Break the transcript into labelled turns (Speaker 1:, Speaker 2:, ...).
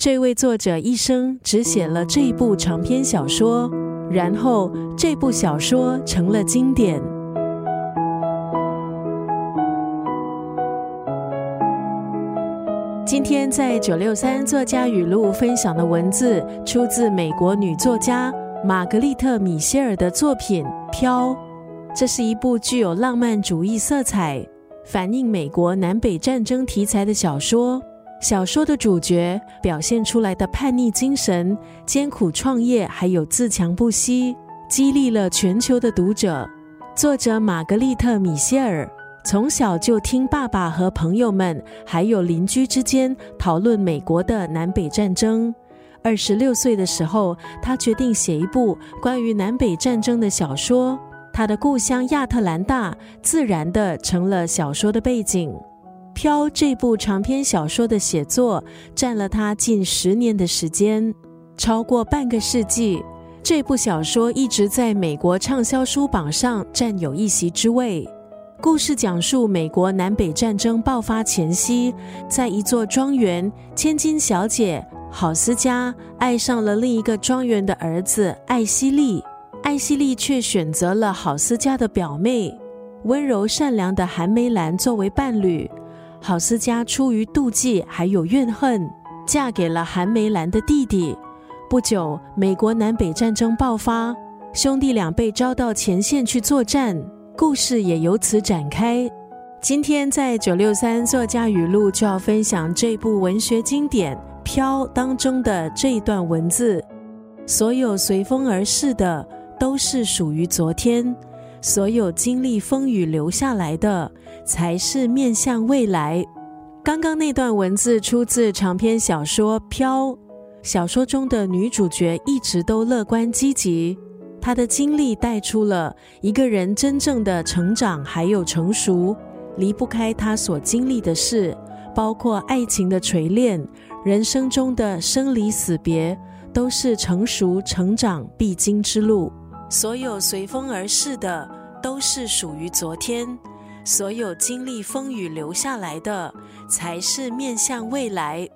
Speaker 1: 这位作者一生只写了这一部长篇小说，然后这部小说成了经典。今天在九六三作家语录分享的文字，出自美国女作家玛格丽特·米歇尔的作品《飘》。这是一部具有浪漫主义色彩、反映美国南北战争题材的小说。小说的主角表现出来的叛逆精神、艰苦创业，还有自强不息，激励了全球的读者。作者玛格丽特·米歇尔。从小就听爸爸和朋友们，还有邻居之间讨论美国的南北战争。二十六岁的时候，他决定写一部关于南北战争的小说。他的故乡亚特兰大自然的成了小说的背景。《飘》这部长篇小说的写作占了他近十年的时间，超过半个世纪。这部小说一直在美国畅销书榜上占有一席之位。故事讲述美国南北战争爆发前夕，在一座庄园，千金小姐郝思嘉爱上了另一个庄园的儿子艾希利，艾希利却选择了郝思嘉的表妹温柔善良的韩梅兰作为伴侣。郝思嘉出于妒忌还有怨恨，嫁给了韩梅兰的弟弟。不久，美国南北战争爆发，兄弟俩被招到前线去作战。故事也由此展开。今天在九六三作家语录就要分享这部文学经典《飘》当中的这一段文字：所有随风而逝的都是属于昨天，所有经历风雨留下来的才是面向未来。刚刚那段文字出自长篇小说《飘》，小说中的女主角一直都乐观积极。她的经历带出了一个人真正的成长，还有成熟，离不开他所经历的事，包括爱情的锤炼，人生中的生离死别，都是成熟成长必经之路。所有随风而逝的，都是属于昨天；所有经历风雨留下来的，才是面向未来。